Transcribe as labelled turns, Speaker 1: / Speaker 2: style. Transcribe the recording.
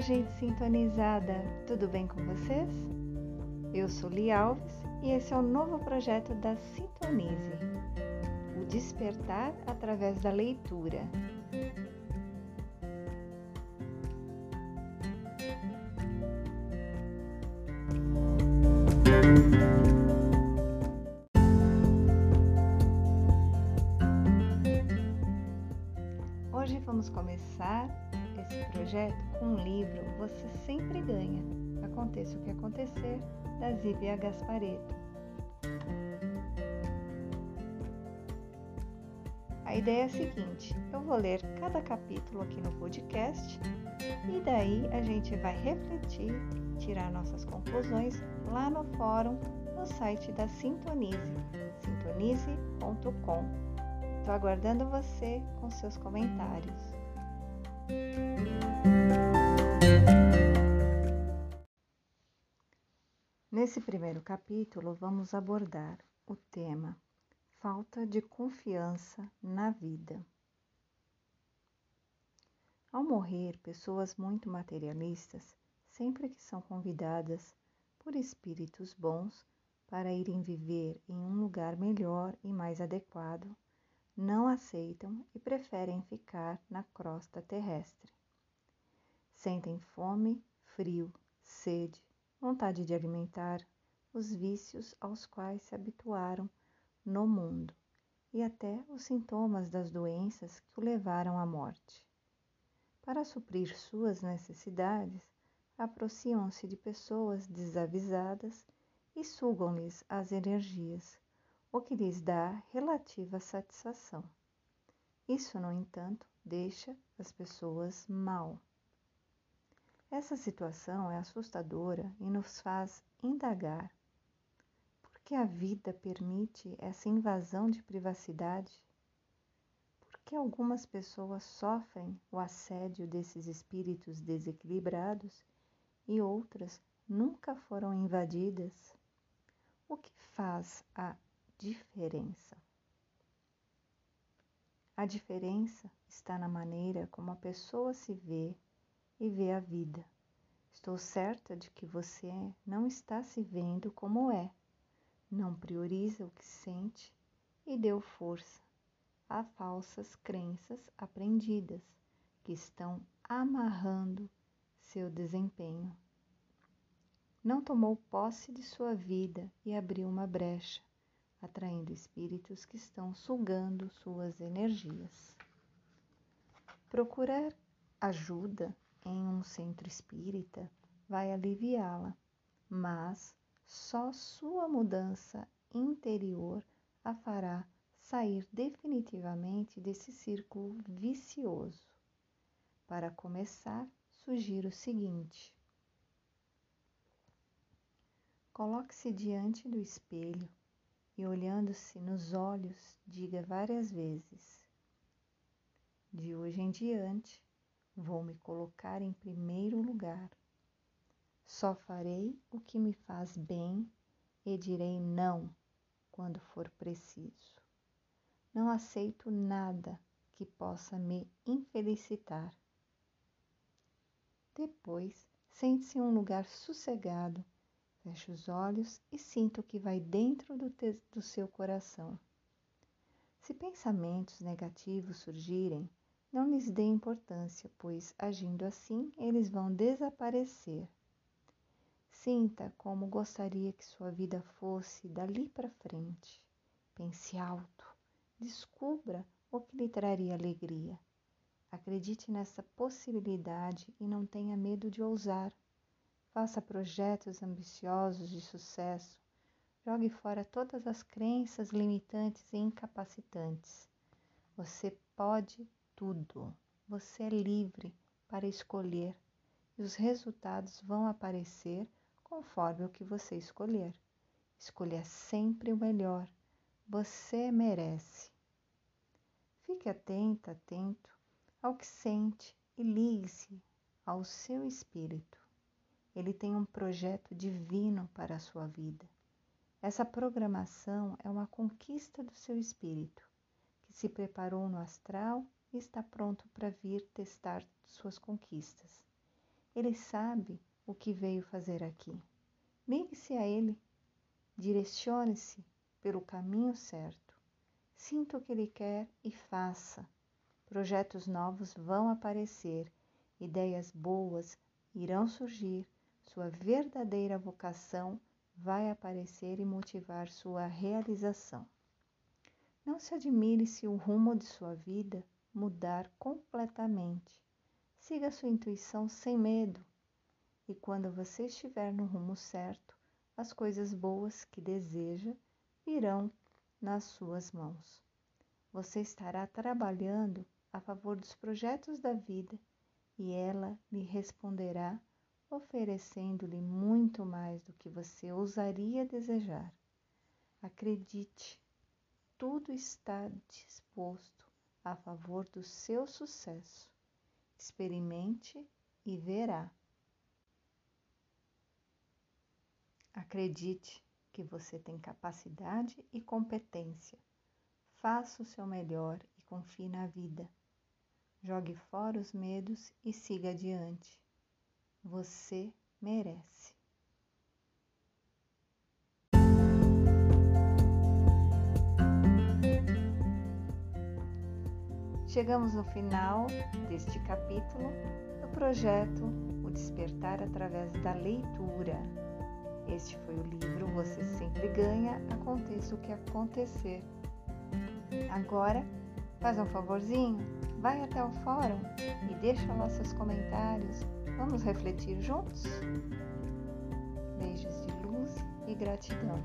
Speaker 1: Gente sintonizada! Tudo bem com vocês? Eu sou Li Alves e esse é o novo projeto da Sintonize o despertar através da leitura. Hoje projeto com um livro Você Sempre Ganha, Aconteça o que Acontecer, da Zívia Gaspareto. A ideia é a seguinte: eu vou ler cada capítulo aqui no podcast e daí a gente vai refletir, tirar nossas conclusões lá no fórum, no site da Sintonize, sintonize.com. Estou aguardando você com seus comentários. Nesse primeiro capítulo, vamos abordar o tema falta de confiança na vida. Ao morrer, pessoas muito materialistas, sempre que são convidadas por espíritos bons para irem viver em um lugar melhor e mais adequado, não aceitam e preferem ficar na crosta terrestre. Sentem fome, frio, sede, vontade de alimentar, os vícios aos quais se habituaram no mundo e até os sintomas das doenças que o levaram à morte. Para suprir suas necessidades, aproximam-se de pessoas desavisadas e sugam-lhes as energias o que lhes dá relativa satisfação. Isso, no entanto, deixa as pessoas mal. Essa situação é assustadora e nos faz indagar por que a vida permite essa invasão de privacidade? Por que algumas pessoas sofrem o assédio desses espíritos desequilibrados e outras nunca foram invadidas? O que faz a diferença. A diferença está na maneira como a pessoa se vê e vê a vida. Estou certa de que você não está se vendo como é, não prioriza o que sente e deu força a falsas crenças aprendidas que estão amarrando seu desempenho. Não tomou posse de sua vida e abriu uma brecha atraindo espíritos que estão sugando suas energias. Procurar ajuda em um centro espírita vai aliviá-la, mas só sua mudança interior a fará sair definitivamente desse círculo vicioso. Para começar, sugiro o seguinte: coloque-se diante do espelho e olhando-se nos olhos, diga várias vezes: De hoje em diante, vou me colocar em primeiro lugar. Só farei o que me faz bem e direi não quando for preciso. Não aceito nada que possa me infelicitar. Depois, sente-se em um lugar sossegado Feche os olhos e sinta o que vai dentro do, do seu coração. Se pensamentos negativos surgirem, não lhes dê importância, pois agindo assim eles vão desaparecer. Sinta como gostaria que sua vida fosse dali para frente. Pense alto. Descubra o que lhe traria alegria. Acredite nessa possibilidade e não tenha medo de ousar. Faça projetos ambiciosos de sucesso. Jogue fora todas as crenças limitantes e incapacitantes. Você pode tudo. Você é livre para escolher e os resultados vão aparecer conforme o que você escolher. Escolha sempre o melhor. Você merece. Fique atenta, atento ao que sente e ligue-se ao seu espírito. Ele tem um projeto divino para a sua vida. Essa programação é uma conquista do seu espírito, que se preparou no astral e está pronto para vir testar suas conquistas. Ele sabe o que veio fazer aqui. Ligue-se a Ele. Direcione-se pelo caminho certo. Sinta o que Ele quer e faça. Projetos novos vão aparecer, ideias boas irão surgir, sua verdadeira vocação vai aparecer e motivar sua realização. Não se admire se o rumo de sua vida mudar completamente. Siga sua intuição sem medo. E quando você estiver no rumo certo, as coisas boas que deseja virão nas suas mãos. Você estará trabalhando a favor dos projetos da vida e ela lhe responderá oferecendo-lhe muito mais do que você ousaria desejar. Acredite, tudo está disposto a favor do seu sucesso. Experimente e verá. Acredite que você tem capacidade e competência. Faça o seu melhor e confie na vida. Jogue fora os medos e siga adiante. Você merece. Chegamos no final deste capítulo do projeto O Despertar através da Leitura. Este foi o livro Você Sempre Ganha, aconteça o que acontecer. Agora, faz um favorzinho, vai até o fórum e deixa lá seus comentários Vamos refletir juntos? Beijos de luz e gratidão.